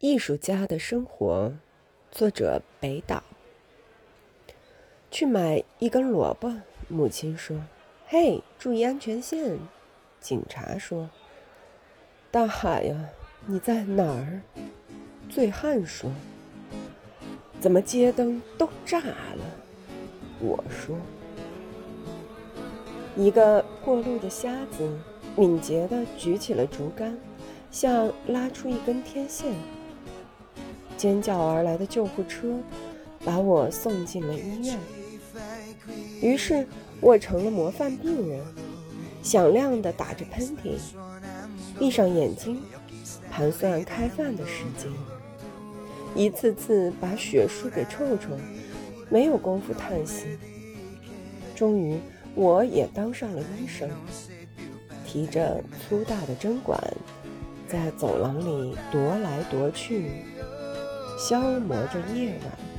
艺术家的生活，作者北岛。去买一根萝卜，母亲说：“嘿，注意安全线。”警察说：“大海呀，你在哪儿？”醉汉说：“怎么街灯都炸了？”我说：“一个过路的瞎子敏捷地举起了竹竿，像拉出一根天线。尖叫而来的救护车把我送进了医院。于是我成了模范病人，响亮地打着喷嚏，闭上眼睛，盘算开饭的时间，一次次把血输给臭臭，没有功夫叹息。终于，我也当上了医生，提着粗大的针管，在走廊里踱来踱去，消磨着夜晚。